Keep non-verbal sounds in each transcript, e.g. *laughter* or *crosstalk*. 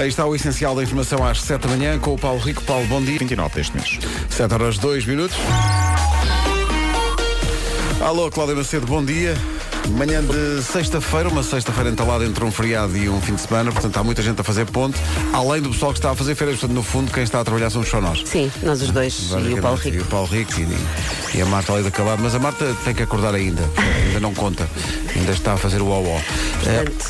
Aí está o essencial da informação às 7 da manhã com o Paulo Rico. Paulo, bom dia. 29 deste mês. 7 horas 2 minutos. Alô, Cláudia Macedo, bom dia. Manhã de sexta-feira, uma sexta-feira entalada entre um feriado e um fim de semana, portanto há muita gente a fazer ponte, além do pessoal que está a fazer férias, portanto no fundo quem está a trabalhar somos só nós. Sim, nós os dois e o Paulo E Rico. o Paulo Rico e, e a Marta ali da Calado, mas a Marta tem que acordar ainda, ainda não conta, ainda está a fazer o ó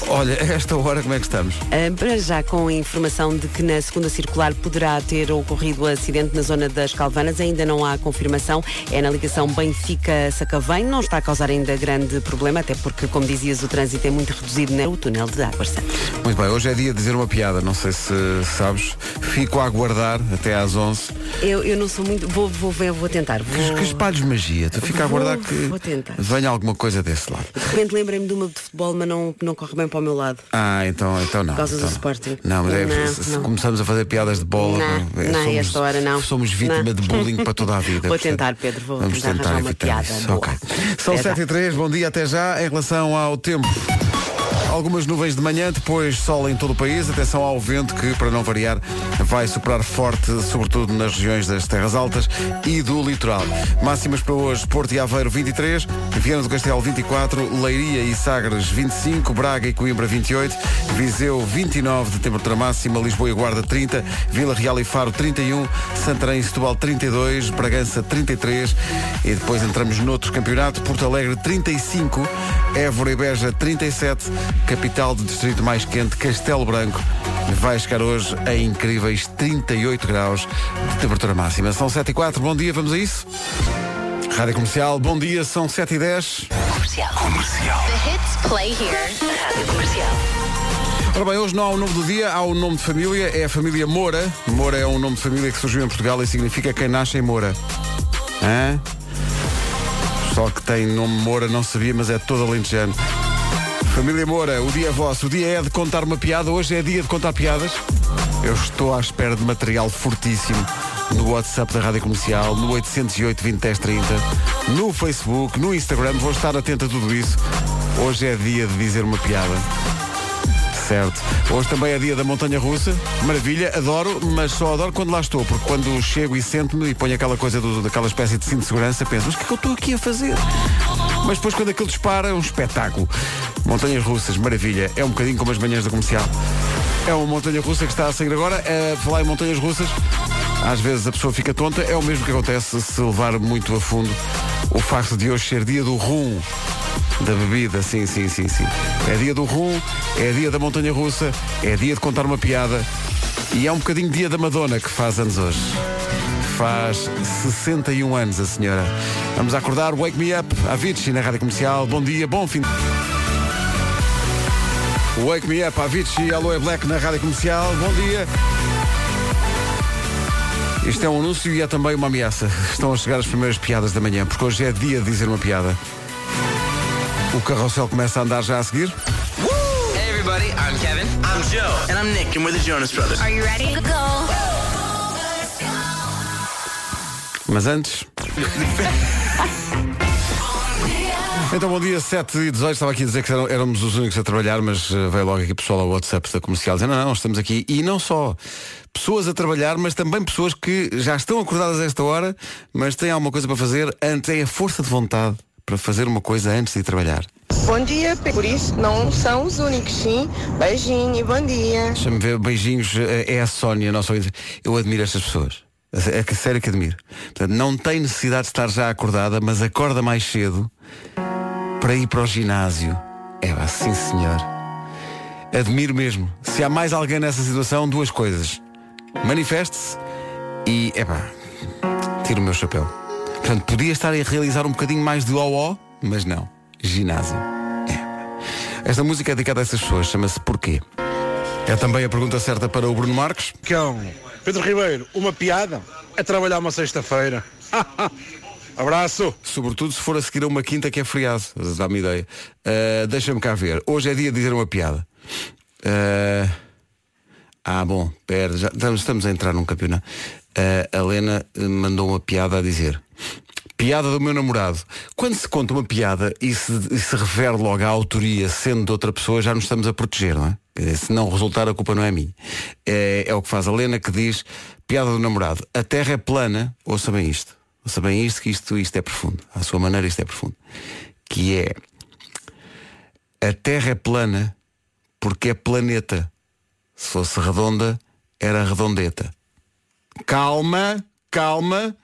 olha, a esta hora como é que estamos? Ah, para já com a informação de que na segunda circular poderá ter ocorrido acidente na zona das Calvanas, ainda não há confirmação, é na ligação Benfica-Sacavém, não está a causar ainda grande problema, até porque, como dizias, o trânsito é muito reduzido no túnel de Águas Santas. Muito bem, hoje é dia de dizer uma piada, não sei se sabes, fico a aguardar até às 11 Eu, eu não sou muito. Vou, vou ver, vou tentar. Vou... que espalhos magia, tu fica a aguardar que vou tentar. venha alguma coisa desse lado. De repente lembrei-me de uma de futebol, mas não, não corre bem para o meu lado. Ah, então, então não. Por causa do então não. Sporting. Não, mas é, Não, se, não. começamos a fazer piadas de bola, Não, é, não, somos, esta hora não. Somos vítima Não. de bullying para toda a vida. Vou tentar, Pedro, vou vamos tentar tentar uma piada isso. boa. Ok. São Até 7 já. e 3, bom dia até já. Em relação ao tempo. Algumas nuvens de manhã, depois sol em todo o país. Atenção ao vento que, para não variar, vai soprar forte, sobretudo nas regiões das terras altas e do litoral. Máximas para hoje, Porto e Aveiro 23, Viana do Castelo 24, Leiria e Sagres 25, Braga e Coimbra 28, Viseu 29 de temperatura máxima, Lisboa e Guarda 30, Vila Real e Faro 31, Santarém e Setúbal 32, Bragança 33 e depois entramos noutro campeonato, Porto Alegre 35, Évora e Beja 37, capital do distrito mais quente, Castelo Branco, vai chegar hoje a incríveis 38 graus de temperatura máxima. São 7 e 4, bom dia, vamos a isso? Rádio Comercial, bom dia, são 7 e 10. The hits play here. Rádio Comercial. Ora bem, hoje não há o nome do dia, há o nome de família, é a família Moura. Moura é um nome de família que surgiu em Portugal e significa quem nasce em Moura. Hã? O pessoal que tem nome Moura não sabia, mas é todo alentejano. Família Moura, o dia é vosso. O dia é de contar uma piada. Hoje é dia de contar piadas. Eu estou à espera de material fortíssimo no WhatsApp da Rádio Comercial, no 808 20 10 30, no Facebook, no Instagram. Vou estar atento a tudo isso. Hoje é dia de dizer uma piada. Certo. Hoje também é dia da montanha russa. Maravilha, adoro, mas só adoro quando lá estou, porque quando chego e sento-me e ponho aquela coisa do, daquela espécie de cinto de segurança, penso, mas o que é que eu estou aqui a fazer? Mas depois quando aquilo dispara é um espetáculo. Montanhas russas, maravilha. É um bocadinho como as manhãs da comercial. É uma montanha russa que está a sair agora. É, falar em montanhas russas, às vezes a pessoa fica tonta. É o mesmo que acontece se levar muito a fundo o facto de hoje ser dia do rum. Da bebida, sim, sim, sim, sim. É dia do rum, é dia da montanha russa, é dia de contar uma piada e é um bocadinho dia da Madonna que faz anos hoje. Faz 61 anos a senhora. Vamos acordar, Wake Me Up, Avicii na Rádio Comercial. Bom dia, bom fim. Wake Me Up, Avicii, Aloe Black na Rádio Comercial. Bom dia. Isto é um anúncio e é também uma ameaça. Estão a chegar as primeiras piadas da manhã, porque hoje é dia de dizer uma piada. O carrossel começa a andar já a seguir. Hey everybody, I'm Kevin. I'm Joe. And I'm Nick, and we're the Jonas Brothers. Are you ready to go? Mas antes. *laughs* Então, bom dia, 7 e 18. Estava aqui a dizer que eram- éramos os únicos a trabalhar, mas eh, veio logo aqui pessoal ao WhatsApp da comercial dizendo: não, não, estamos aqui. E não só pessoas a trabalhar, mas também pessoas que já estão acordadas a esta hora, mas têm alguma coisa para fazer antes. É a força de vontade para fazer uma coisa antes de ir trabalhar. Bom dia, por isso não são os únicos, sim. Beijinho e bom dia. Deixa-me ver, beijinhos, eh, é a Sónia, nossa ouvinte. Eu admiro estas pessoas. É que sério que admiro. Portanto, não tem necessidade de estar já acordada, mas acorda mais cedo para ir para o ginásio. É vá, sim senhor. Admiro mesmo. Se há mais alguém nessa situação, duas coisas. Manifeste-se e, é pá, tiro o meu chapéu. Portanto, podia estar a realizar um bocadinho mais de ó mas não. Ginásio. É. Esta música é dedicada a essas pessoas, chama-se Porquê. É também a pergunta certa para o Bruno Marques. Cão, Pedro Ribeiro, uma piada é trabalhar uma sexta-feira. *laughs* Abraço. Sobretudo se for a seguir a uma quinta que é feriado. Dá-me ideia. Uh, Deixa-me cá ver. Hoje é dia de dizer uma piada. Uh, ah, bom, pera, já estamos, estamos a entrar num campeonato. Uh, a Lena uh, mandou uma piada a dizer. Piada do meu namorado. Quando se conta uma piada e se, e se refere logo à autoria sendo de outra pessoa, já nos estamos a proteger, não é? Dizer, se não resultar, a culpa não é minha. É, é o que faz a Lena que diz, piada do namorado, a terra é plana, ouça bem isto. Ouça bem isto, que isto, isto é profundo. À sua maneira, isto é profundo. Que é, a terra é plana porque é planeta. Se fosse redonda, era redondeta. Calma, calma.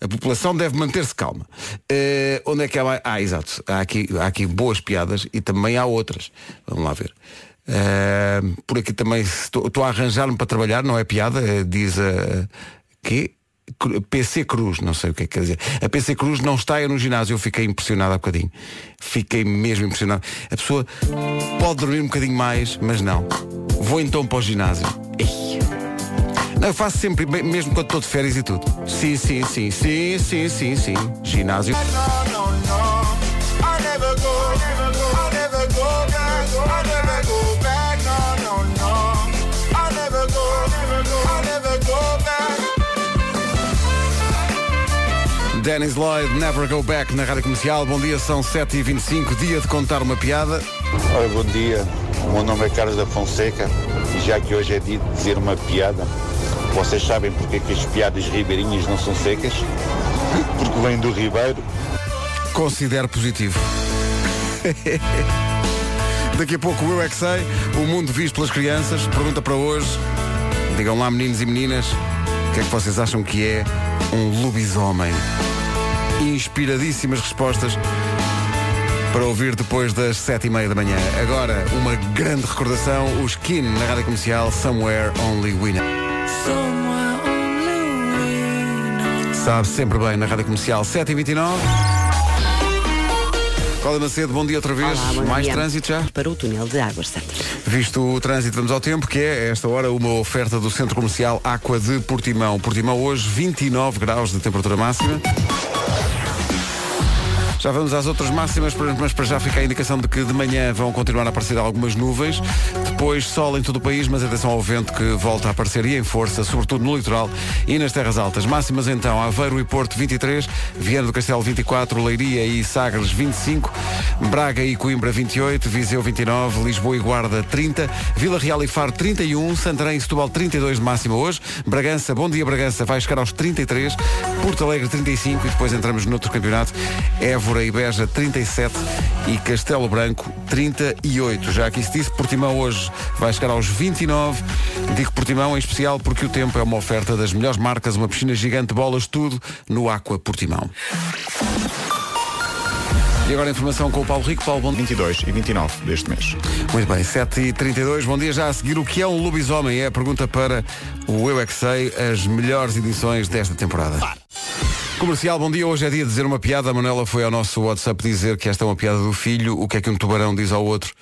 A população deve manter-se calma. Eh, onde é que há. Ah, exato. Há aqui, há aqui boas piadas e também há outras. Vamos lá ver. Eh, por aqui também estou a arranjar-me para trabalhar, não é piada, eh, diz a. que? PC Cruz, não sei o que é que quer dizer. A PC Cruz não está aí no ginásio, eu fiquei impressionado há bocadinho. Fiquei mesmo impressionado. A pessoa pode dormir um bocadinho mais, mas não. Vou então para o ginásio. Ei. Não, eu faço sempre, me- mesmo quando estou de férias e tudo. Sim, sim, sim, sim, sim, sim, sim. Ginásio. Dennis Lloyd, Never Go Back na Rádio Comercial. Bom dia, são 7h25, dia de contar uma piada. Ora, bom dia. O meu nome é Carlos da Fonseca e já que hoje é dia de dizer uma piada, vocês sabem porque é que as piadas ribeirinhas não são secas? Porque vêm do Ribeiro. Considero positivo. *laughs* Daqui a pouco Eu é que sei, o mundo visto pelas crianças. Pergunta para hoje. Digam lá, meninos e meninas, o que é que vocês acham que é um lobisomem? Inspiradíssimas respostas para ouvir depois das sete e meia da manhã. Agora, uma grande recordação, os Skin na rádio comercial Somewhere Only Know. Sabe sempre bem na rádio comercial 7h29. Cláudia Macedo, bom dia outra vez. Olá, Mais dia. trânsito já? Para o túnel de Águas Santas. Visto o trânsito, vamos ao tempo, que é, esta hora, uma oferta do Centro Comercial Aqua de Portimão. Portimão hoje, 29 graus de temperatura máxima. Já vamos às outras máximas, mas para já fica a indicação de que de manhã vão continuar a aparecer algumas nuvens. Depois sol em todo o país, mas atenção ao vento que volta a aparecer e em força, sobretudo no litoral e nas terras altas. Máximas então, Aveiro e Porto 23, Viana do Castelo 24, Leiria e Sagres 25, Braga e Coimbra 28, Viseu 29, Lisboa e Guarda 30, Vila Real e Faro 31, Santarém e Setúbal 32 de máxima hoje, Bragança, bom dia Bragança, vai chegar aos 33, Porto Alegre 35 e depois entramos no outro campeonato, Évora e Beja 37 e Castelo Branco 38. Já aqui se disse, Portimão hoje vai chegar aos 29. Digo Portimão em especial porque o tempo é uma oferta das melhores marcas, uma piscina gigante, bolas, tudo no Aqua Portimão. E agora a informação com o Paulo Rico. Paulo, bom dia. 22 e 29 deste mês. Muito bem, 7h32. Bom dia já a seguir. O que é um lobisomem? É a pergunta para o Eu É Que Sei, as melhores edições desta temporada. Comercial, bom dia. Hoje é dia de dizer uma piada. A Manuela foi ao nosso WhatsApp dizer que esta é uma piada do filho. O que é que um tubarão diz ao outro?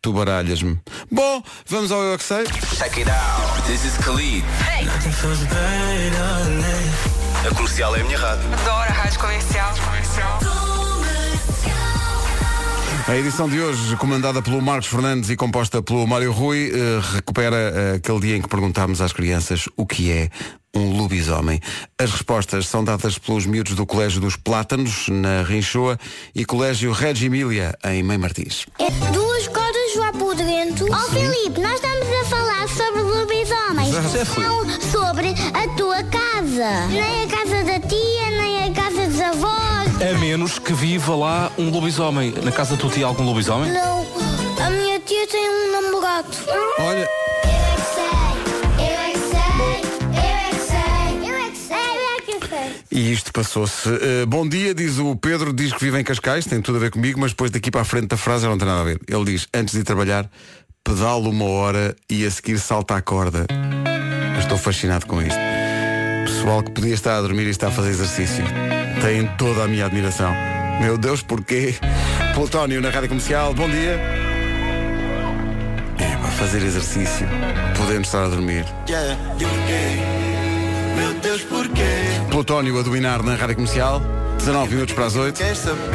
Tu baralhas-me. Bom, vamos ao Eu É Que Sei. Check it out. This is Khalid. Hey. A comercial é a minha rádio. Adoro a rádio comercial. A edição de hoje, comandada pelo Marcos Fernandes e composta pelo Mário Rui, eh, recupera eh, aquele dia em que perguntámos às crianças o que é um lobisomem. As respostas são dadas pelos miúdos do Colégio dos Plátanos, na Rinchoa, e Colégio Reggio Emília, em Mãe Martins. É duas cordas lá por dentro. Ó Filipe, nós estamos a falar sobre lobisomens. Não sobre a tua casa. Nem a casa da tia, nem a casa dos avós. A menos que viva lá um lobisomem. Na casa da tua tia há algum lobisomem? Não, a minha tia tem um namorado. Olha, e isto passou-se. Eh, bom dia, diz o Pedro, diz que vive em Cascais, tem tudo a ver comigo, mas depois daqui para a frente da frase não tem nada a ver. Ele diz, antes de ir trabalhar, pedalo uma hora e a seguir salta a corda. Estou fascinado com isto. Pessoal que podia estar a dormir e está a fazer exercício. Tem toda a minha admiração. Meu Deus, porquê? Plutónio na Rádio Comercial, bom dia. É, para fazer exercício, podendo estar a dormir. Plutónio a dominar na Rádio Comercial. 19 minutos para as 8.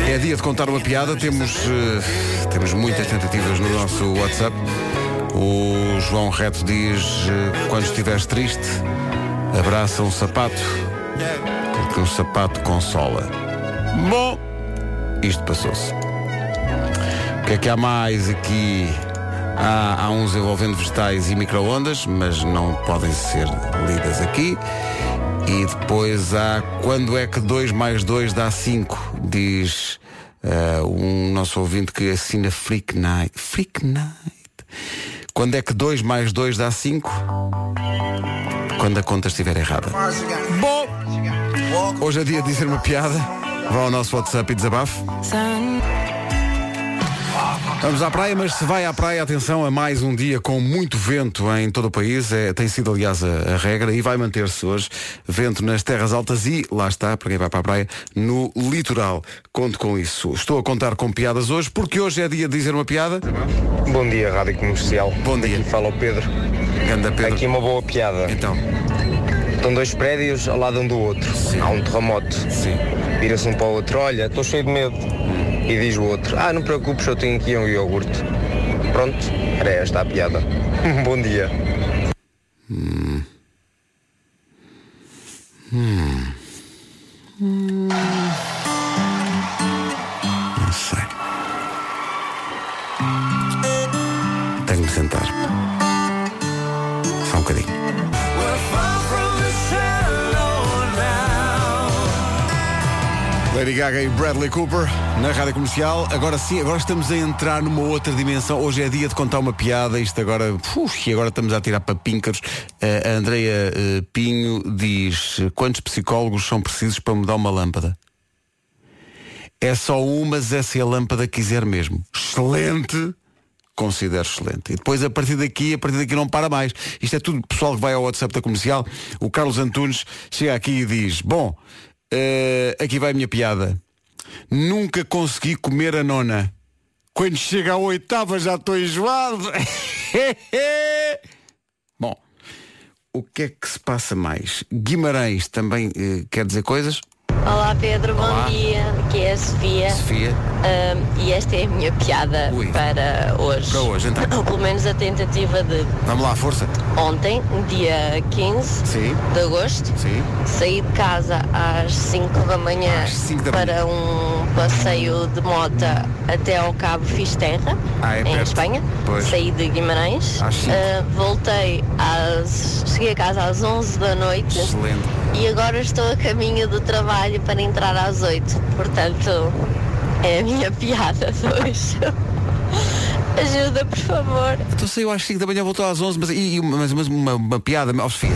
É dia de contar uma piada. Temos, eh, temos muitas tentativas no nosso WhatsApp. O João Reto diz: eh, quando estiveres triste, abraça um sapato, porque um sapato consola. Bom, isto passou-se. O que é que há mais aqui? Há, há uns envolvendo vegetais e micro-ondas, mas não podem ser lidas aqui. E depois há quando é que 2 mais 2 dá 5, diz eh, um nosso ouvinte que assina Freak Night. Freak Night. Quando é que 2 mais 2 dá 5? Quando a conta estiver errada. Bom, hoje é dia de dizer uma piada. Vá ao nosso WhatsApp e desabafe. Vamos à praia, mas se vai à praia, atenção a mais um dia com muito vento em todo o país. É, tem sido, aliás, a, a regra e vai manter-se hoje. Vento nas terras altas e, lá está, para quem vai para a praia, no litoral. Conto com isso. Estou a contar com piadas hoje, porque hoje é dia de dizer uma piada. Bom dia, Rádio Comercial. Bom dia. Aqui fala o Pedro. Ganda Pedro. Aqui uma boa piada. Então, Estão dois prédios ao lado um do outro. Há um terremoto. sim. Vira-se um para o outro, olha, estou cheio de medo. E diz o outro, ah, não preocupes, eu tenho aqui um iogurte. Pronto, era esta a piada. *laughs* Bom dia. Não sei. Tenho de sentar. Só um bocadinho. Lady Gaga e Bradley Cooper na rádio comercial. Agora sim, agora estamos a entrar numa outra dimensão. Hoje é dia de contar uma piada. Isto agora, uf, e agora estamos a tirar para. Eh, a Andreia eh, Pinho diz: quantos psicólogos são precisos para mudar uma lâmpada? É só uma, mas é se a lâmpada quiser mesmo. Excelente! Considero excelente. E depois a partir daqui, a partir daqui não para mais. Isto é tudo pessoal que vai ao WhatsApp da comercial. O Carlos Antunes chega aqui e diz, bom, eh, aqui vai a minha piada. Nunca consegui comer a nona. Quando chega à oitava já estou enjoado. *laughs* bom, o que é que se passa mais? Guimarães também eh, quer dizer coisas? Olá Pedro, bom Olá. dia. É a Sofia. Sofia. Ahm, e esta é a minha piada Ui. para hoje. Para hoje, então. Ou *coughs* pelo menos a tentativa de Vamos lá, força. ontem, dia 15 Sim. de agosto. Sim. Saí de casa às 5 da manhã Às cinco da para um passeio de mota até ao Cabo Fisterra, Ah, é em perto. Espanha. Pois. Saí de Guimarães. Ah, voltei às. Cheguei a casa às 11 da noite. Excelente. E agora estou a caminho do trabalho para entrar às 8. Portanto, é a minha piada hoje. Ajuda, por favor. Então saiu às 5 da manhã, voltou às 11, mas, e, uma, mas, mas uma, uma piada, ó Sofia.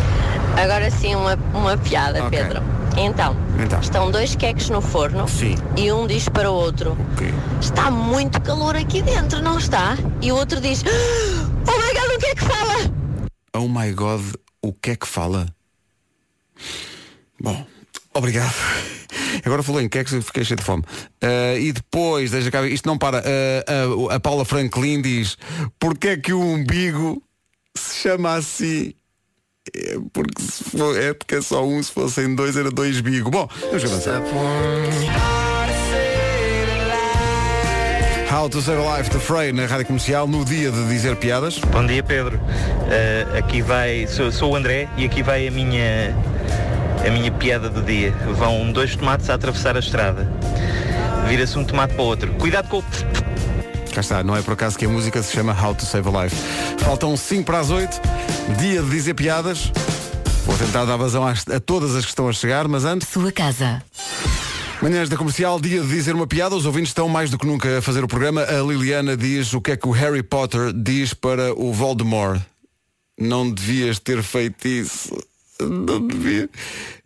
Agora sim, uma, uma piada, Ok. Pedro. Então, Então. estão dois queques no forno Sim. e um diz para o outro: Ok. Está muito calor aqui dentro, não está? E o outro diz: Oh my god, o que é que fala? Oh my God, o que é que fala? Bom, obrigado. Agora falou em queques fiquei cheio de fome. Ah, e depois, deixa cá isto não para. Ah, a, a Paula Franklin diz, porquê é que o umbigo se chama assim? É porque, for, é porque é só um, se fossem dois era dois bigo. Bom, vamos avançar. How to Save a Life de Frey na rádio comercial no dia de dizer piadas. Bom dia Pedro. Uh, aqui vai. Sou, sou o André e aqui vai a minha a minha piada do dia. Vão dois tomates a atravessar a estrada. Vira-se um tomate para o outro. Cuidado com o. Cá está, não é por acaso que a música se chama How to Save a Life. Faltam 5 para as 8, dia de dizer piadas. Vou tentar dar vazão às- a todas as que estão a chegar, mas antes. Sua casa. Manhãs da comercial, dia de dizer uma piada. Os ouvintes estão mais do que nunca a fazer o programa. A Liliana diz o que é que o Harry Potter diz para o Voldemort. Não devias ter feito isso. Não devia.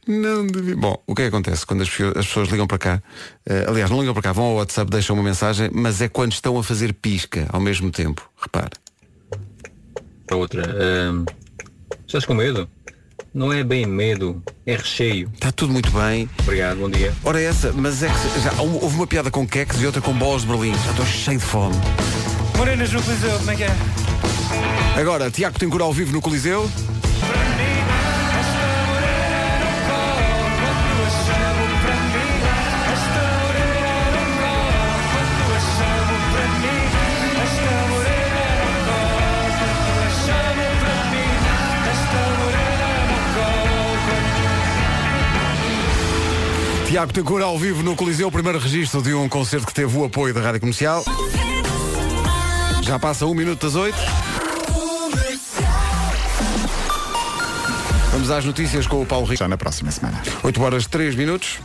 Não devia. Bom, o que é que acontece quando as pessoas, as pessoas ligam para cá? Eh, aliás, não ligam para cá, vão ao WhatsApp, deixam uma mensagem, mas é quando estão a fazer pisca ao mesmo tempo. Repare. Para outra. ahm, estás com medo? Não é bem medo, é recheio. Está tudo muito bem. Obrigado, bom dia. Ora essa, mas é que já houve uma piada com queques e outra com bolas de Berlim. Já estou cheio de fome. Morenas no Coliseu, como é que é? Agora, Tiago Tencour ao vivo no Coliseu. Tiago Tencour ao vivo no Coliseu, o primeiro registro de um concerto que teve o apoio da Rádio Comercial. Já passa um minuto das oito. Vamos às notícias com o Paulo Rico. Já na próxima semana. 8 horas 3 minutos.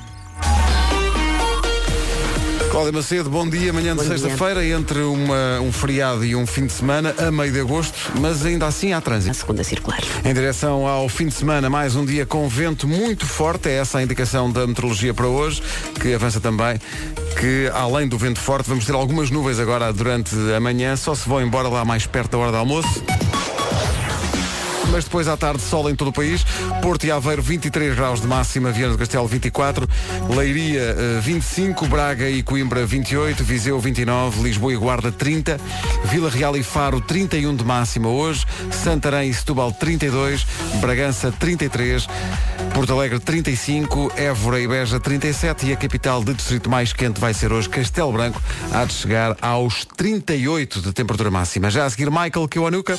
Cláudia Macedo, bom dia. Manhã de sexta-feira, entre uma- um feriado e um fim de semana, a meio de agosto, mas ainda assim há A trânsito. segunda circular. Em direção ao fim de semana, mais um dia com vento muito forte, é essa a indicação da meteorologia para hoje, que avança também, que além do vento forte, vamos ter algumas nuvens agora durante a manhã, só se vão embora lá mais perto da hora do almoço. Mas depois à tarde, sol em todo o país. Porto e Aveiro, 23 graus de máxima. Viana do Castelo, 24. Leiria, eh, 25. Braga e Coimbra, 28. Viseu, 29. Lisboa e Guarda, 30. Vila Real e Faro, 31 de máxima hoje. Santarém e Setúbal, 32. Bragança, 33. Porto Alegre, 35. Évora e Beja, 37. E a capital de distrito mais quente vai ser hoje Castelo Branco. Há de chegar aos 38 de temperatura máxima. Já a seguir, Michael Kiwanuka.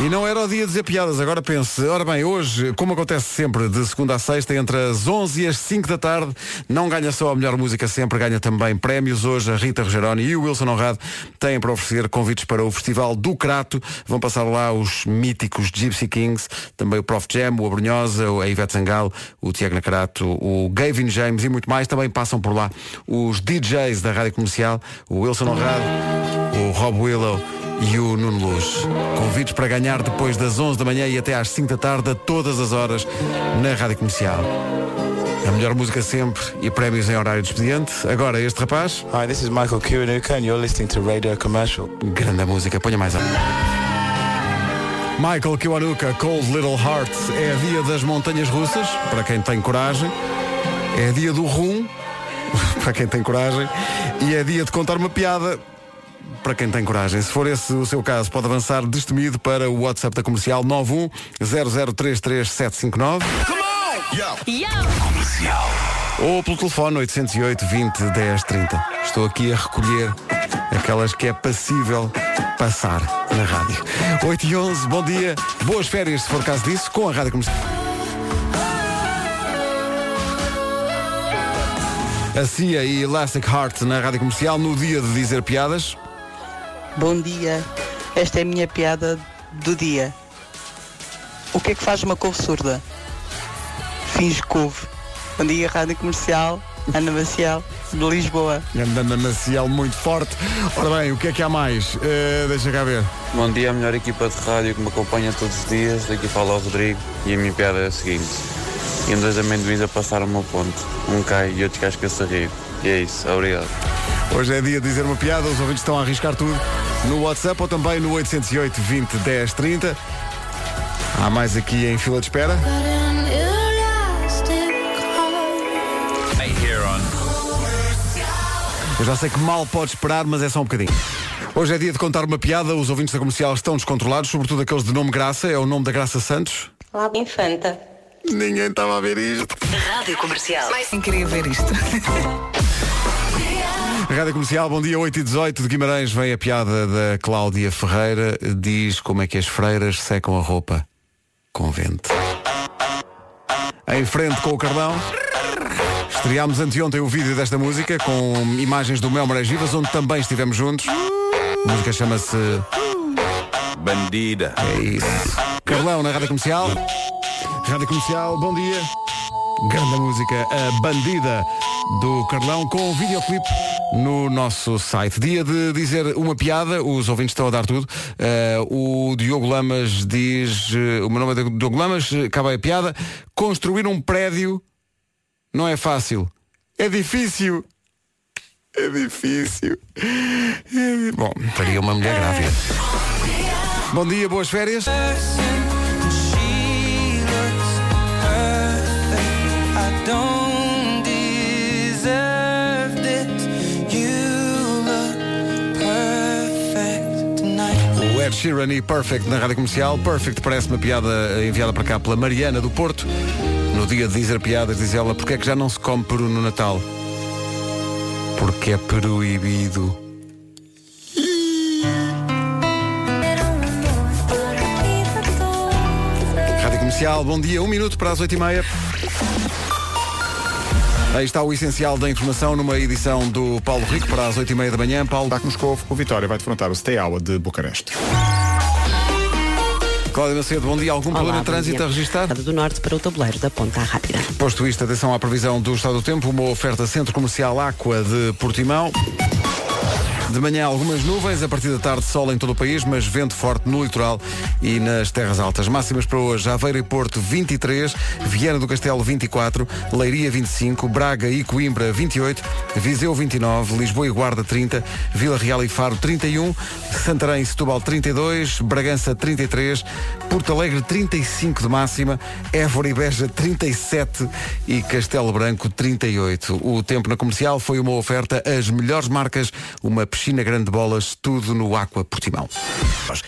E não era o dia de dizer piadas, agora pense. Ora bem, hoje, como acontece sempre, de segunda a sexta, entre as 11 e as 5 da tarde, não ganha só a melhor música sempre, ganha também prémios. Hoje a Rita Rogeroni e o Wilson Honrado têm para oferecer convites para o Festival do Crato. Vão passar lá os míticos Gypsy Kings, também o Prof Jam, o Abrunhosa, a Ivete Sangal, o Tiago Nacarato, o Gavin James e muito mais. Também passam por lá os DJs da Rádio Comercial, o Wilson Honrado, o Rob Willow e o Nuno Luz. Convites para ganhar depois das 11 da manhã e até às 5 da tarde, a todas as horas, na Rádio Comercial. A melhor música sempre e prémios em horário de expediente. Agora, este rapaz. Hi, this is Michael Kiwanuka and you're listening to Radio Commercial. Grande música, ponha mais alto. Michael Kiwanuka, Cold Little Heart, é dia das montanhas russas, para quem tem coragem. É dia do rum, *laughs* para quem tem coragem. E é dia de contar uma piada, para quem tem coragem. Se for esse o seu caso, pode avançar destemido para o WhatsApp da comercial 91 0033759 Comercial. ou pelo telefone 808 20 10 30. Estou aqui a recolher aquelas que é passível passar na rádio. 8 e 11, bom dia, boas férias se for caso disso, com a rádio comercial. A CIA e Elastic Heart na rádio comercial no dia de dizer piadas. Bom dia. Esta é a minha piada do dia. O que é que faz uma couve surda? Finge couve. Bom dia, Rádio Comercial, Ana Maciel, de Lisboa. Andando Maciel muito forte. Ora bem, o que é que há mais? Eh, deixa cá ver. Bom dia, a melhor equipa de rádio que me acompanha todos os dias. Daqui fala o Rodrigo e a minha piada é a seguinte. Iam dois amendoins a passar uma ponte. Um cai e outro casca-se a rir. E é isso, obrigado. Hoje é dia de dizer uma piada, os ouvintes estão a arriscar tudo no WhatsApp ou também no 808 20 10 30. Há mais aqui em fila de espera. Eu já sei que mal pode esperar, mas é só um bocadinho. Hoje é dia de contar uma piada, os ouvintes da comercial estão descontrolados, sobretudo aqueles de nome Graça, é o nome da Graça Santos. Lá Infanta. Ninguém estava a ver isto. Rádio Comercial. Mas sem querer ver isto. *laughs* Rádio Comercial, bom dia 8 e 18 de Guimarães, vem a piada da Cláudia Ferreira, diz como é que as freiras secam a roupa com vento. Em frente com o Cardão. Estreámos anteontem o vídeo desta música com imagens do Mel Maragivas, onde também estivemos juntos. A música chama-se Bandida. É isso. Carlão na Rádio Comercial. Rádio Comercial, bom dia. Grande música, a Bandida do Carlão, com o videoclipe no nosso site. Dia de dizer uma piada, os ouvintes estão a dar tudo. Eh, o Diogo Lamas diz, eh, o meu nome é Diogo Lamas, eh, acaba a piada. Construir um prédio não é fácil. É difícil. É difícil. É- Bom, faria uma mulher grávida. Bom dia, boas férias. Ed Sheeran e Perfect na Rádio Comercial. Perfect parece uma piada enviada para cá pela Mariana do Porto. No dia de dizer piadas, diz ela, porque é que já não se come peru no Natal? Porque é proibido. Rádio Comercial, bom dia, um minuto para as oito e meia. Aí está o essencial da informação numa edição do Paulo Rico para as 8h30 da manhã. Paulo. Está com Moscovo, o Vitória vai defrontar o Steaua de Bucareste. Cláudia Macedo, bom dia. Algum Olá, problema bom de trânsito dia. a registrar? Do Norte para o tabuleiro da Ponta Rápida. Posto isto, atenção à previsão do estado do tempo, uma oferta Centro Comercial Aqua de Portimão. De manhã algumas nuvens, a partir da tarde sol em todo o país, mas vento forte no litoral e nas terras altas. Máximas para hoje, Aveiro e Porto 23, Viana do Castelo 24, Leiria 25, Braga e Coimbra 28, Viseu 29, Lisboa e Guarda 30, Vila Real e Faro 31, Santarém e Setúbal 32, Bragança 33, Porto Alegre 35 de máxima, Évora e Beja 37 e Castelo Branco 38. O tempo na comercial foi uma oferta às melhores marcas, uma piscina grande de bolas, tudo no Aqua Portimão.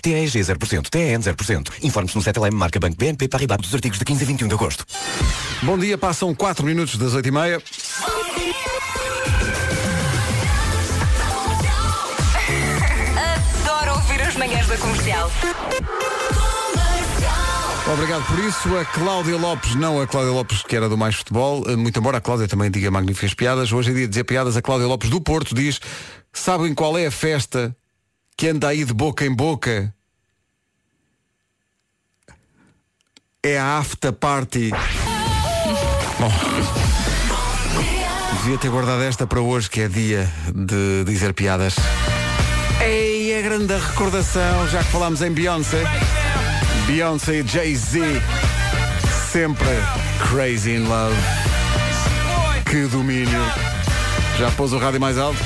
TEG 0%, TEN 0%. Informe-se no 7LM marca Banco BNP Paribas dos artigos de 15 a 21 de agosto. Bom dia, passam 4 minutos das 8h30. Adoro ouvir as manhãs da comercial. Obrigado por isso. A Cláudia Lopes, não a Cláudia Lopes que era do Mais Futebol, eh, muito embora a Cláudia também diga magníficas piadas. Hoje é dia dizer piadas. A Cláudia Lopes do Porto diz: Sabem qual é a festa que anda aí de boca em boca? É a after party. Bom, devia ter guardado esta para hoje, que é dia de dizer piadas. Ei, a grande recordação, já que falámos em Beyoncé. Beyoncé e Jay-Z. Sempre crazy in love. Que domínio. Já pôs o rádio mais alto?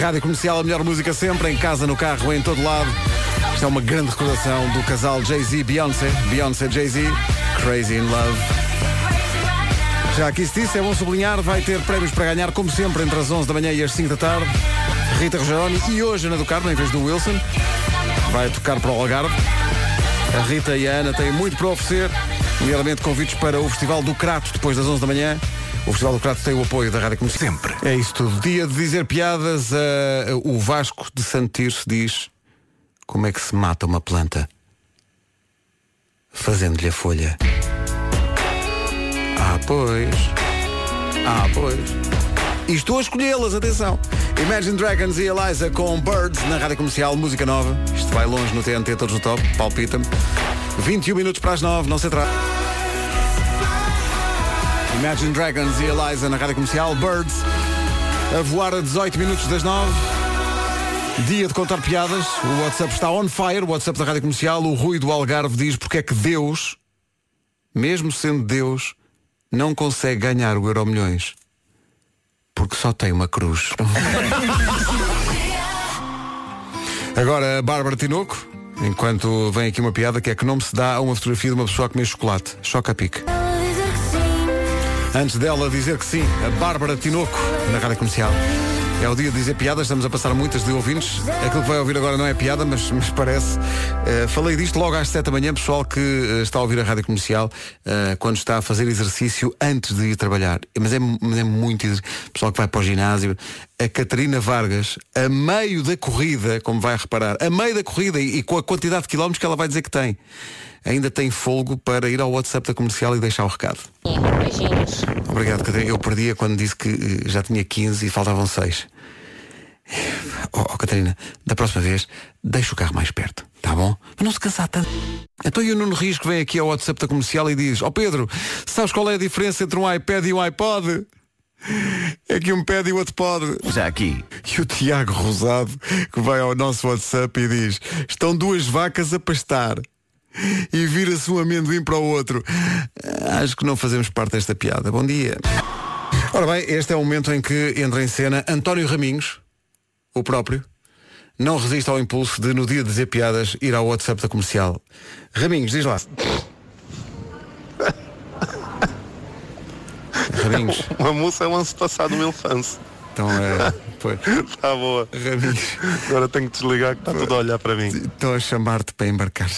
Rádio Comercial, a melhor música sempre, em casa, no carro, em todo lado. Isto é uma grande recordação do casal Jay-Z e Beyoncé. Beyoncé Jay-Z, Crazy in Love. Já aqui se disse, é bom sublinhar, vai ter prémios para ganhar, como sempre, entre as 11 da manhã e as 5 da tarde. Rita Rogeroni e hoje Ana do Carmo, em vez do Wilson. Vai tocar para o Algarve. A Rita e a Ana têm muito para oferecer, nomeadamente convites para o Festival do Crato, depois das 11 da manhã. O Festival do Crato tem o apoio da Rádio Comercial. Sempre. É isso tudo. Dia de dizer piadas, eh, o Vasco de Santo Tirso diz como é que se mata uma planta. Fazendo-lhe a folha. Ah, pois. Ah, pois. E estou a escolhê-las, atenção. Imagine Dragons e Eliza com Birds na rádio comercial, música nova. Isto vai longe no TNT, todos no top, palpita-me. 21 minutos para as 9, não se atrasa. Imagine Dragons e Eliza na rádio comercial, Birds. A voar a 18 minutos das 9. Dia de contar piadas. O WhatsApp está on fire, o WhatsApp da rádio comercial. O Rui do Algarve diz porque é que Deus, mesmo sendo Deus, não consegue ganhar o Euro Milhões. Porque só tem uma cruz. *laughs* Agora a Bárbara Tinoco, enquanto vem aqui uma piada que é que não me se dá a uma fotografia de uma pessoa a comer chocolate. Choca a pique. Antes dela dizer que sim, a Bárbara Tinoco, na rádio comercial. É o dia de dizer piadas, estamos a passar muitas de ouvintes. Aquilo que vai ouvir agora não é piada, mas, mas parece. Eh, falei disto logo às 7 da manhã, pessoal que eh, está a ouvir a rádio comercial eh, quando está a fazer exercício antes de ir trabalhar. Mas é, é muito pessoal que vai para o ginásio. A Catarina Vargas, a meio da corrida, como vai reparar, a meio da corrida e, e com a quantidade de quilómetros que ela vai dizer que tem, ainda tem folgo para ir ao WhatsApp da comercial e deixar o recado. Beijinhos. Obrigado, Catarina. Eu perdia quando disse que eh, já tinha 15 e faltavam 6. Oh, oh, Catarina, da próxima vez, deixa o carro mais perto, tá bom? Mas não se cansar tanto. Então e o Nuno Rios que vem aqui ao WhatsApp da comercial e diz, ó oh, Pedro, sabes qual é a diferença entre um iPad e um iPod? É que um pede e o outro pode. Já aqui. E o Tiago Rosado, que vai ao nosso WhatsApp e diz, estão duas vacas a pastar. *laughs* E vira-se um amendoim para o outro. Acho que não fazemos parte desta piada. Bom dia. Ora bem, este é o momento em que entra em cena António Raminhos, o próprio, não resiste ao impulso de, no dia de dizer piadas, ir ao WhatsApp da comercial. Raminhos, diz lá. *laughs* Raminhos. Uma moça é um lance passado no elefante. Então é. Pois. Está *laughs* boa. Raminhos. Agora tenho que desligar que está tudo a olhar para mim. Estou a chamar-te para embarcar.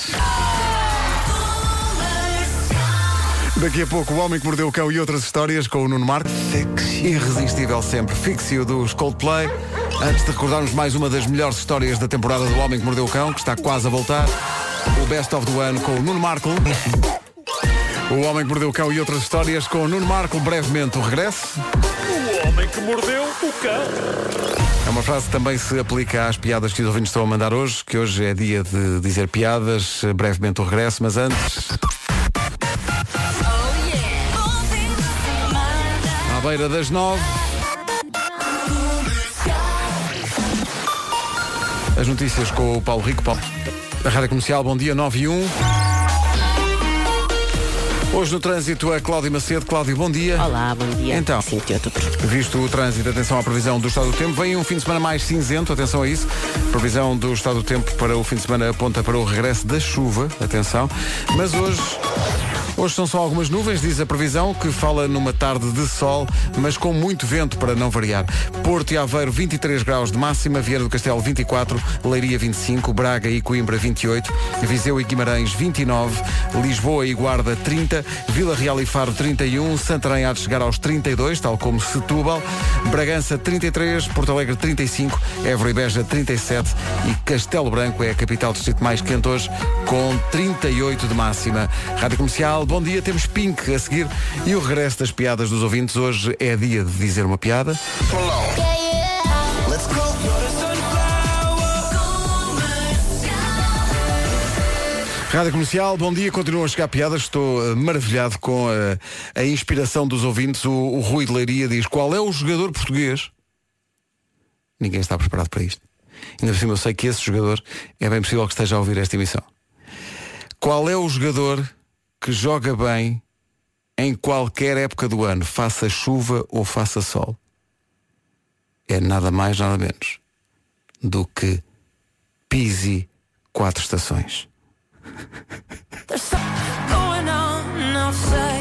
Daqui a pouco, o Homem que Mordeu o Cão e outras histórias com o Nuno Marques. Irresistível sempre. Fixio dos Coldplay. Antes de recordarmos mais uma das melhores histórias da temporada do Homem que Mordeu o Cão, que está quase a voltar. O Best of do ano com o Nuno Marco. O Homem que Mordeu o Cão e outras histórias com Nuno Marco, brevemente o regresso. O homem que mordeu o cão. É uma frase que também se aplica às piadas que os ouvintes estão a mandar hoje, que hoje é dia de dizer piadas, brevemente o regresso, mas antes. Beira das nove. As notícias com o Paulo Rico. Paulo. A Rádio Comercial, bom dia, 9 e 1. Hoje no trânsito a Cláudio Macedo. Cláudio, bom dia. Olá, bom dia. Então, visto o trânsito, atenção à previsão do estado do tempo. Vem um fim de semana mais cinzento, atenção a isso. Previsão do estado do tempo para o fim de semana aponta para o regresso da chuva, atenção. Mas hoje. Hoje são só algumas nuvens, diz a previsão, que fala numa tarde de sol, mas com muito vento para não variar. Porto e Aveiro 23 graus de máxima, Vieira do Castelo 24, Leiria 25, Braga e Coimbra 28, Viseu e Guimarães 29, Lisboa e Guarda 30, Vila Real e Faro 31, Santarém há de chegar aos 32, tal como Setúbal, Bragança 33, Porto Alegre 35, Évora e Beja 37 e Castelo Branco é a capital do distrito mais quente hoje, com 38 de máxima. Rádio Comercial, bom dia, temos Pink a seguir e o regresso das piadas dos ouvintes. Hoje é dia de dizer uma piada. Rádio Comercial, bom dia, continuam a chegar piadas, estou eh, maravilhado com a, a inspiração dos ouvintes. O, o Rui de Leiria diz, qual é o jogador português? Ninguém está preparado para isto. Ainda por cima eu sei que esse jogador é bem possível que esteja a ouvir esta emissão. Qual é o jogador que joga bem em qualquer época do ano, faça chuva ou faça sol? É nada mais, nada menos do que Pisi Quatro Estações.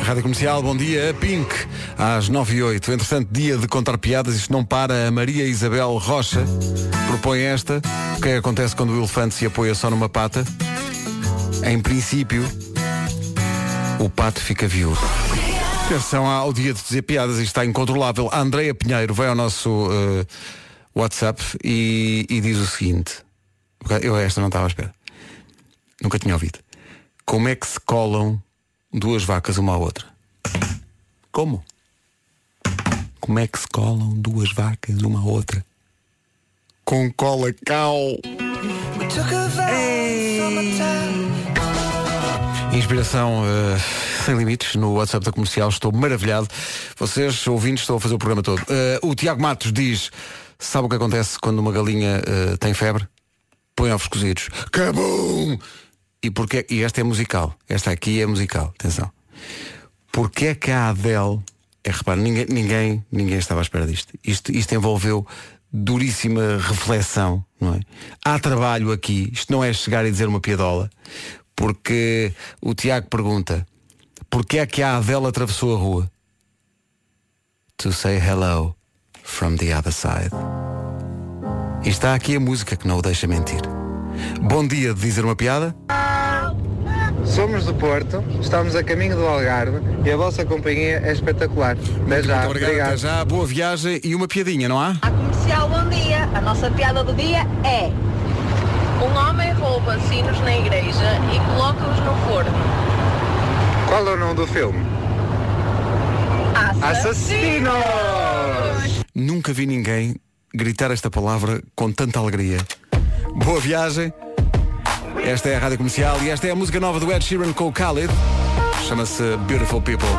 Rádio Comercial, bom dia. Pink, às 9 e 8. Entretanto, dia de contar piadas. Isto não para. A Maria Isabel Rocha propõe esta. O que é que acontece quando o elefante se apoia só numa pata? Em princípio, o pato fica viúvo. Atenção ao dia de dizer piadas. Isto está incontrolável. A Andreia Pinheiro vai ao nosso eh, WhatsApp e, e diz o seguinte. Eu esta não estava à espera. Nunca tinha ouvido. Como é que se colam duas vacas uma à outra? Como? Como é que se colam duas vacas uma à outra? Com cola cal. Inspiração eh, sem limites no WhatsApp da comercial. Estou maravilhado. Vocês, ouvintes, estão a fazer o programa todo. Eh, o Tiago Matos diz: Sabe o que acontece quando uma galinha eh, tem febre? Põe ovos cozidos. Cabum! E, porque, e esta é musical. Esta aqui é musical. Atenção. Porque é que a Adele. É, repare, ninguém, ninguém, ninguém estava à espera disto. Isto, isto envolveu duríssima reflexão, não é? Há trabalho aqui. Isto não é chegar e dizer uma piadola. Porque o Tiago pergunta Porquê é que a Adele atravessou a rua? To say hello from the other side. E está aqui a música que não o deixa mentir. Bom dia de dizer uma piada. Somos do Porto, estamos a caminho do Algarve e a vossa companhia é espetacular. Até já, Muito obrigado, até já. Boa viagem e uma piadinha, não há? Comercial, bom dia. A nossa piada do dia é um homem rouba sinos na igreja e coloca-os no forno. Qual é o nome do filme? Assassinos! Nunca vi ninguém gritar esta palavra com tanta alegria. Boa viagem. Esta é a Rádio Comercial e esta é a música nova do Ed Sheeran com o Khalid. Chama-se Beautiful People.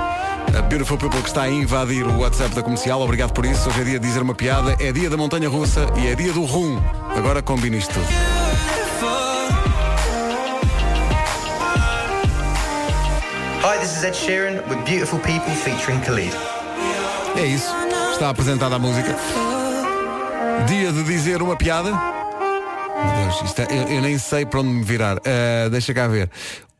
A Beautiful People que está a invadir o WhatsApp da Comercial. Obrigado por isso. Hoje é dia de dizer uma piada. É dia da Montanha Russa e é dia do rum. Agora combina isto tudo. Hi, this is Ed Sheeran with Beautiful People featuring Khalid. É isso. Está apresentada a música. Dia de dizer uma piada. Meu Deus, é- eu, eu nem sei para onde me virar. Ah, deixa cá ver.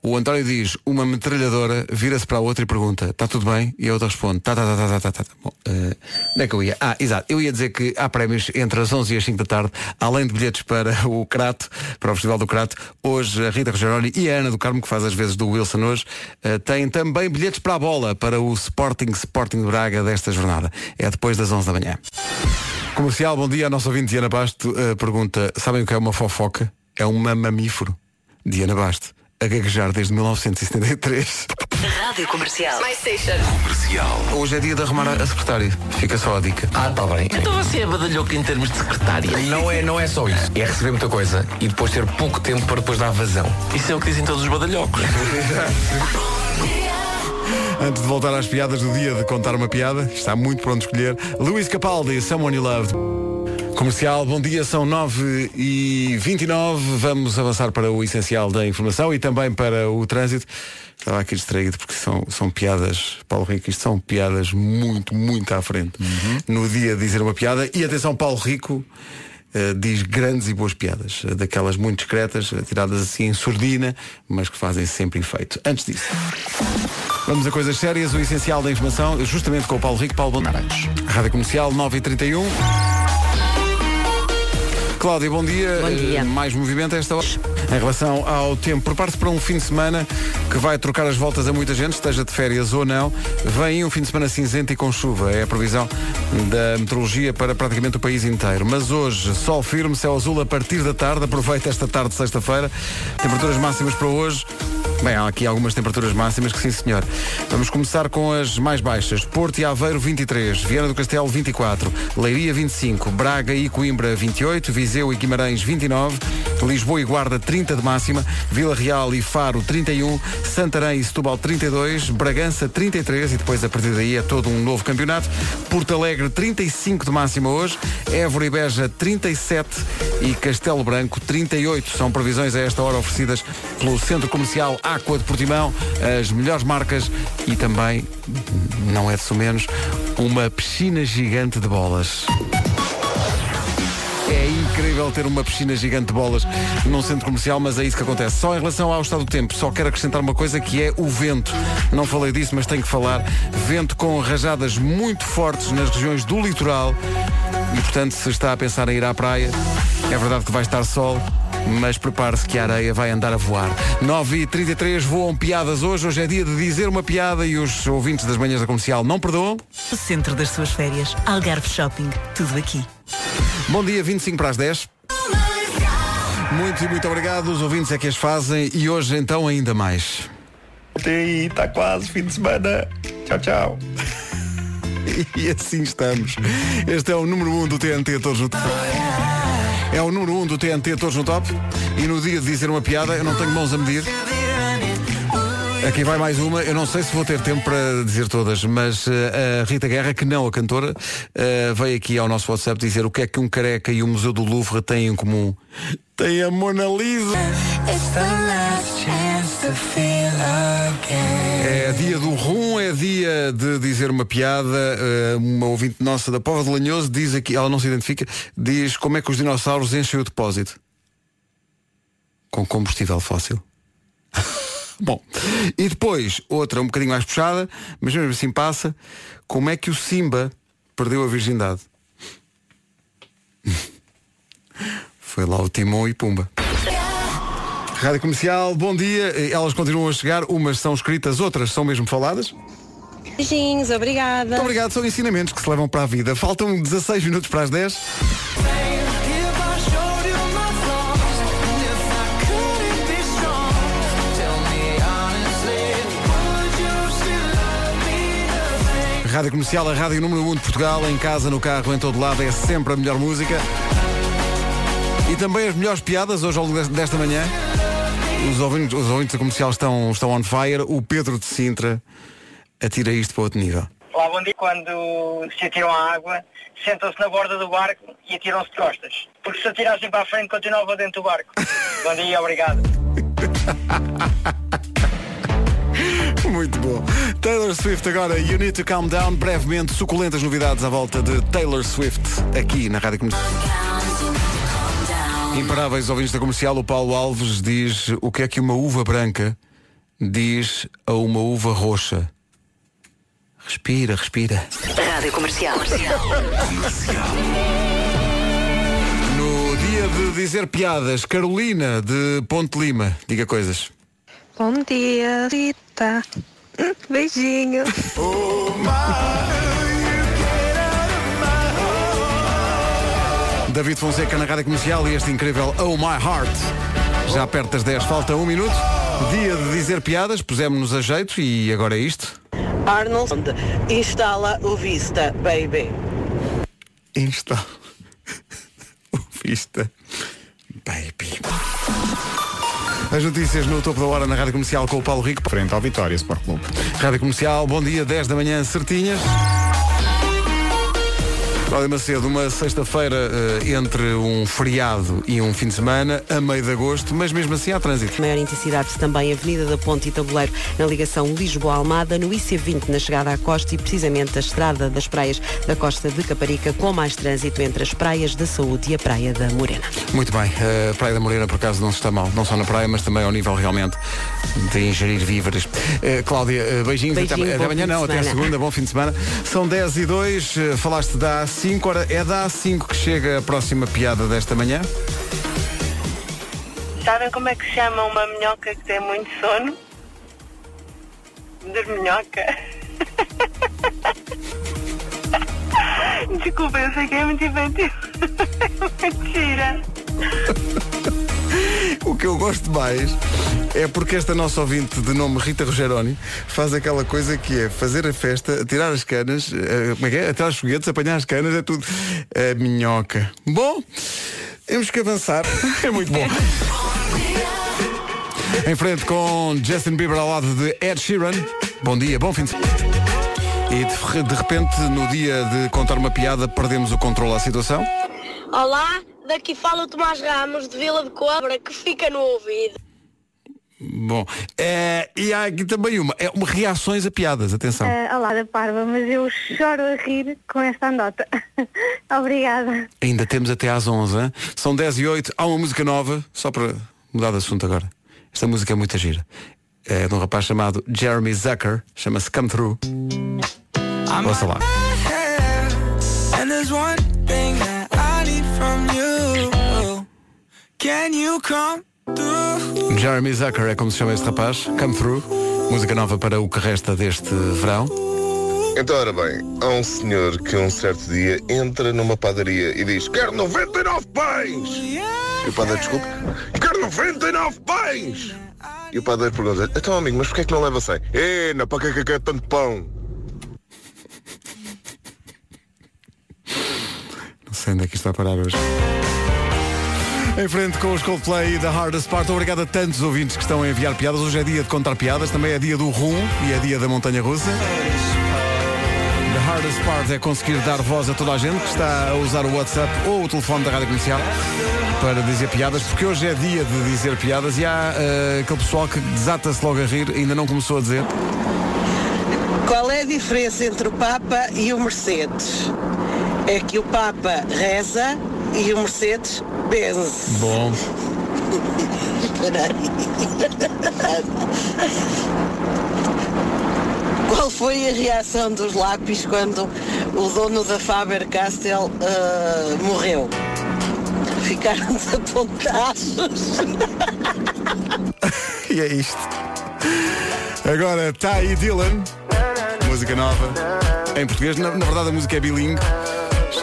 O António diz, uma metralhadora vira-se para a outra e pergunta, está tudo bem? E a outra responde, tá, tá, tá, tá, tá, tá, tá. Bom, ah, onde é que eu ia? Ah, exato. Eu ia dizer que há prémios entre as 11 e as 5 da tarde, além de bilhetes para o Crato, para o Festival do Crato. Hoje a Rita Rogeroni e a Ana do Carmo, que faz as vezes do Wilson hoje, ah, têm também bilhetes para a bola, para o Sporting Sporting Braga desta jornada. É depois das 11 da manhã. Comercial, bom dia. A nossa ouvinte Diana Basto eh, pergunta, sabem o que é uma fofoca? É um mamífero. Diana Basto, a gaguejar desde 1973. Rádio Comercial. My station. Hoje é dia de arrumar a a secretária. Fica só a dica. Ah, tá bem. Então você é badalhoco em termos de secretária. Não é, não é só isso. É receber muita coisa e depois ter pouco tempo para depois dar vazão. Isso é o que dizem todos os badalhocos. *laughs* Antes de voltar às piadas do dia de contar uma piada, está muito pronto escolher. Luís Capaldi, Someone You Loved. Comercial, bom dia, são 9 e 29 Vamos avançar para o essencial da informação e também para o trânsito. Estava aqui distraído porque são, são piadas, Paulo Rico, isto são piadas muito, muito à frente. No dia de dizer uma piada. E atenção, Paulo Rico eh, diz grandes e boas piadas, eh, daquelas muito discretas, eh, tiradas assim em surdina, mas que fazem sempre efeito. Antes disso. Vamos a coisas sérias, o essencial da informação, justamente com o Paulo Rico, Paulo Bonarães. Rádio Comercial 9 e 31 Cláudia, bom dia. Bom dia. Eh, Mais movimento a esta hora. Em relação ao tempo, prepare-se para um fim de semana que vai trocar as voltas a muita gente, esteja de férias ou não. Vem um fim de semana cinzento e com chuva. É a previsão da meteorologia para praticamente o país inteiro. Mas hoje, sol firme, céu azul a partir da tarde. Aproveita esta tarde de sexta-feira. Temperaturas máximas para hoje. Bem, há aqui algumas temperaturas máximas que sim, senhor. Vamos começar com as mais baixas. Porto e Aveiro, 23. Viana do Castelo, 24. Leiria, 25. Braga e Coimbra, 28. Viseu e Guimarães, 29. Lisboa e Guarda, 30 de máxima. Vila Real e Faro, 31. Santarém e Setúbal, 32. Bragança, 33. E depois, a partir daí, é todo um novo campeonato. Porto Alegre, 35 de máxima hoje. Évora e Beja, 37. E Castelo Branco, 38. São previsões a esta hora oferecidas pelo Centro Comercial Aqua de Portimão. As melhores marcas e também, não é de menos, uma piscina gigante de bolas. É incrível ter uma piscina gigante de bolas num centro comercial, mas é isso que acontece. Só em relação ao estado do tempo, só quero acrescentar uma coisa que é o vento. Não falei disso, mas tenho que falar. Vento com rajadas muito fortes nas regiões do litoral. E portanto, se está a pensar em ir à praia, é verdade que vai estar sol. Mas prepare-se que a areia vai andar a voar. 9h33 voam piadas hoje. Hoje é dia de dizer uma piada e os ouvintes das manhãs da comercial não perdoam. O centro das suas férias. Algarve Shopping. Tudo aqui. Bom dia, 25 para as 10. Muito e muito obrigado. Os ouvintes é que as fazem e hoje então ainda mais. E aí, está quase fim de semana. Tchau, tchau. *laughs* E assim estamos. Este é o número 1 um do TNT Todos no Top. É o número 1 um do TNT Todos no Top. E no dia de dizer uma piada, eu não tenho mãos a medir. Aqui vai mais uma. Eu não sei se vou ter tempo para dizer todas, mas eh, a Rita Guerra, que não a cantora, eh, veio aqui ao nosso WhatsApp dizer o que é que um careca e o Museu do Louvre têm em comum. Tem a Mona Lisa. É dia do rum, é dia de dizer uma piada. Eh, uma ouvinte nossa da Pova de Lanhoso diz aqui, ela não se identifica, diz como é que os dinossauros enchem o depósito. Com combustível fóssil. Bom, e depois, outra um bocadinho mais puxada, mas mesmo assim passa, como é que o Simba perdeu a virgindade? *laughs* Foi lá o Timão e Pumba. Rádio Comercial, bom dia. Elas continuam a chegar, umas são escritas, outras são mesmo faladas. Beijinhos, obrigada. Muito obrigado, são ensinamentos que se levam para a vida. Faltam 16 minutos para as 10. Rádio Comercial, a rádio número 1 de Portugal, em casa, no carro, em todo lado, é sempre a melhor música. E também as melhores piadas, hoje ao longo desta- manhã. Os ouvintes, os ouvintes da comercial estão, estão on fire. O Pedro de Sintra atira isto para outro nível. Lá bom dia, quando se atiram à água, sentam-se na borda do barco e atiram-se de costas. Porque se atirassem para a frente, continuava dentro do barco. *laughs* bom dia, obrigado. *laughs* Muito bom. Taylor Swift agora, You Need to Calm Down. Brevemente, suculentas novidades à volta de Taylor Swift aqui na Rádio Comercial. Imparáveis ouvintes da comercial, o Paulo Alves diz o que é que uma uva branca diz a uma uva roxa. Respira, respira. Rádio Comercial. No dia de dizer piadas, Carolina de Ponte Lima, diga coisas. Bom dia, Hum, Beijinho. David Fonseca na Rádio Comercial e este incrível Oh My Heart. Já perto das 10, falta um minuto. Dia de dizer piadas, pusemos-nos a jeito e agora é isto. Arnold, instala o Vista, baby. Instala *laughs* o Vista, baby. As notícias no topo da hora na Rádio Comercial com o Paulo Rico. Frente ao Vitória Sport Clube. Rádio Comercial, bom dia, 10 da manhã, certinhas. Cláudia Macedo, uma sexta-feira eh, entre um feriado e um fim de semana, a meio de agosto, mas mesmo assim há trânsito. Maior intensidade também Avenida da Ponte e Tabuleiro na ligação Lisboa-Almada, no IC20 na chegada à costa e precisamente a estrada das praias da costa de Caparica com mais trânsito entre as praias da Saúde e a Praia da Morena. Muito bem, a Praia da Moreira por acaso não se está mal, não só na praia, mas também ao nível realmente de ingerir víveres. Eh, Cláudia, eh, beijinhos, Beijinho, até, até amanhã não, até a segunda, bom fim de semana. São 10 e 2, eh, falaste da A5, ora é da A5 que chega a próxima piada desta manhã. Sabem como é que se chama uma minhoca que tem muito sono? Dorminhoca. *laughs* Desculpa, eu sei que é muito infantil. *laughs* Mentira. *laughs* O que eu gosto mais é porque esta nossa ouvinte de nome Rita Rogeroni faz aquela coisa que é fazer a festa, tirar as canas, eh, como é que é? Atirar os foguetes, apanhar as canas, é tudo a minhoca. Bom, temos que avançar. *laughs* É muito bom. Em frente com Justin Bieber ao lado de Ed Sheeran. Bom dia, bom fim de semana. E de, de repente, no dia de contar uma piada, perdemos o controle da situação. Olá, daqui fala o Tomás Ramos de Vila de Cobra que fica no ouvido. Bom, eh, e há aqui também uma, é uma reações a piadas, atenção. Ah, olá da Parva, mas eu choro a rir com esta andota. *laughs* Obrigada. Ainda temos até às 11, hein? são 10 e 8, há uma música nova, só para mudar de assunto agora. Esta música é muito gira. É de um rapaz chamado Jeremy Zucker, chama-se Come Through. Ouça lá. From you. Can you come through? Jeremy Zucker é como se chama este rapaz, Come Through, música nova para o que resta deste verão. Então, ora bem, há um senhor que um certo dia entra numa padaria e diz Quero 99 pães! E o padeiro, desculpe, Quero 99 pães! E o padeiro pergunta Então, amigo, mas porquê é que não leva 100? É, não, para que é que quer tanto pão? Não sei onde é que isto vai parar hoje. Em frente com os Coldplay e da Hardest Part, obrigado a tantos ouvintes que estão a enviar piadas. Hoje é dia de contar piadas, também é dia do rum e é dia da montanha russa. The hardest part é conseguir dar voz a toda a gente que está a usar o WhatsApp ou o telefone da Rádio Comercial para dizer piadas, porque hoje é dia de dizer piadas e há eh, aquele pessoal que desata-se logo a rir, ainda não começou a dizer. Qual é a diferença entre o Papa e o Mercedes? É que o Papa reza e o Mercedes benze. Bom. *laughs* Qual foi a reação dos lápis quando o dono da Faber-Castell ah, morreu? Ficaram *laughs* desapontados. *laughs* e é isto. Agora está aí Dylan, música nova. Em português, na, na verdade a música é bilingue.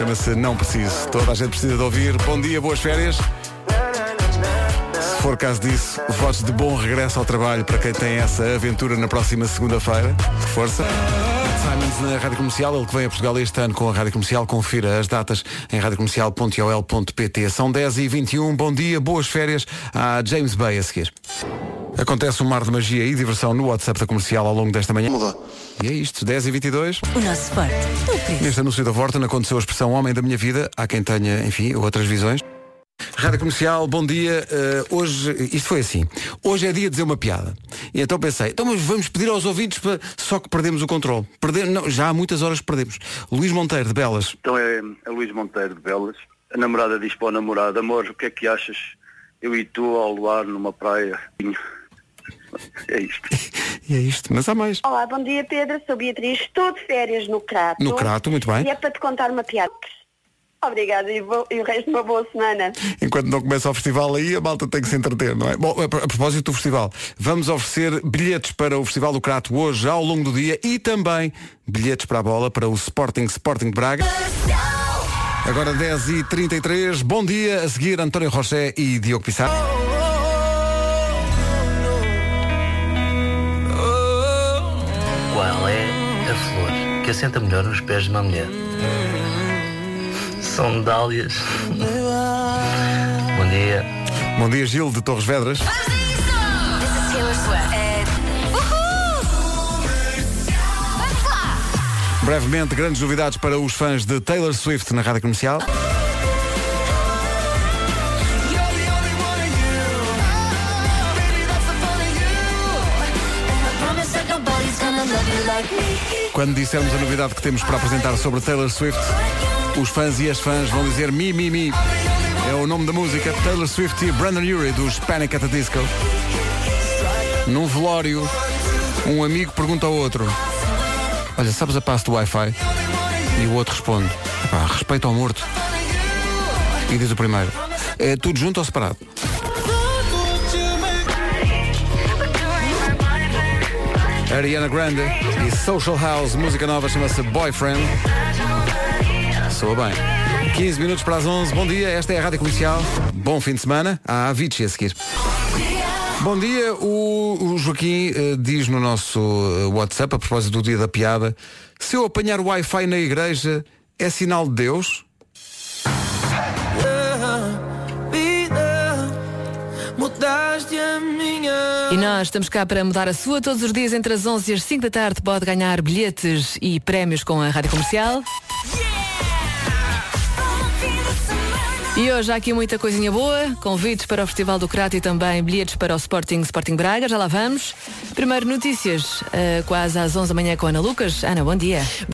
Chama-se Não Preciso. Toda a gente precisa de ouvir. Bom dia, boas férias. Se for caso disso, votos de bom regresso ao trabalho para quem tem essa aventura na próxima segunda-feira. Força. Simons na Rádio Comercial, ele que vem a Portugal este ano com a Rádio Comercial, confira as datas em radiocomercial.ol.pt. São 10 e 21 bom dia, boas férias a James Bay a seguir. Acontece um mar de magia e diversão no WhatsApp da Comercial ao longo desta manhã. E é isto, 10 e 22 O nosso forte. O preço. Neste anúncio da Vorten aconteceu a expressão homem da minha vida. Há quem tenha, enfim, outras visões. Rádio Comercial, bom dia. Eh, hoje, isto foi assim. Hoje é dia de dizer uma piada. E então pensei, então mas vamos pedir aos ouvintes para. Só que perdemos o controle. Perder, não, já há muitas horas que perdemos. Luís Monteiro, de Belas. Então é, é Luís Monteiro de Belas. A namorada diz para o namorado, amor, o que é que achas? Eu e tu ao luar numa praia. *laughs* É isto. E é isto, mas há mais. Olá, bom dia Pedro, sou Beatriz, estou de férias no Crato. No Crato, muito bem. E é para te contar uma piada. Obrigada e, vou, e, o resto de uma boa semana. Enquanto não começa o festival aí, a malta tem que se entreter, não é? Bom, a, a propósito do festival, vamos oferecer bilhetes para o Festival do Crato hoje, ao longo do dia, e também bilhetes para a bola, para o Sporting Sporting Braga. Agora 10h33, bom dia, a seguir António Rosé e Diogo Pissar. Qual é a flor que assenta melhor nos pés de uma mulher? São dálias. Bom dia. Bom dia, Gil de Torres Vedras. Brevemente, grandes novidades para os fãs de Taylor Swift na rádio comercial. Quando dissermos a novidade que temos para apresentar sobre Taylor Swift, os fãs e as fãs vão dizer Mi Mi Mi. É o nome da música Taylor Swift e Brandon Urie dos Panic at the Disco. Num velório, um amigo pergunta ao outro: Olha, sabes a passo do Wi-Fi? E o outro responde: "Epá, respeito ao morto. E diz o primeiro: É tudo junto ou separado? Ariana Grande e Social House, música nova chama-se Boyfriend. Soa bem. 15 minutos para as 11. Bom dia, esta é a Rádio Comercial. Bom fim de semana. Há Avicii a seguir. Bom dia, o, o Joaquim eh, diz no nosso eh, WhatsApp, a propósito do dia da piada, se eu apanhar o Wi-Fi na igreja, é sinal de Deus? A. E nós estamos cá para mudar a sua todos os dias entre as 11 e as 5 da tarde. Pode ganhar bilhetes e prémios com a Rádio Comercial. E hoje há aqui muita coisinha boa, convites para o Festival do Crato e também bilhetes para o Sporting Sporting Braga, já lá vamos. Primeiro notícias, eh, quase às 11 da manhã com a Ana Lucas. Ana, bom dia.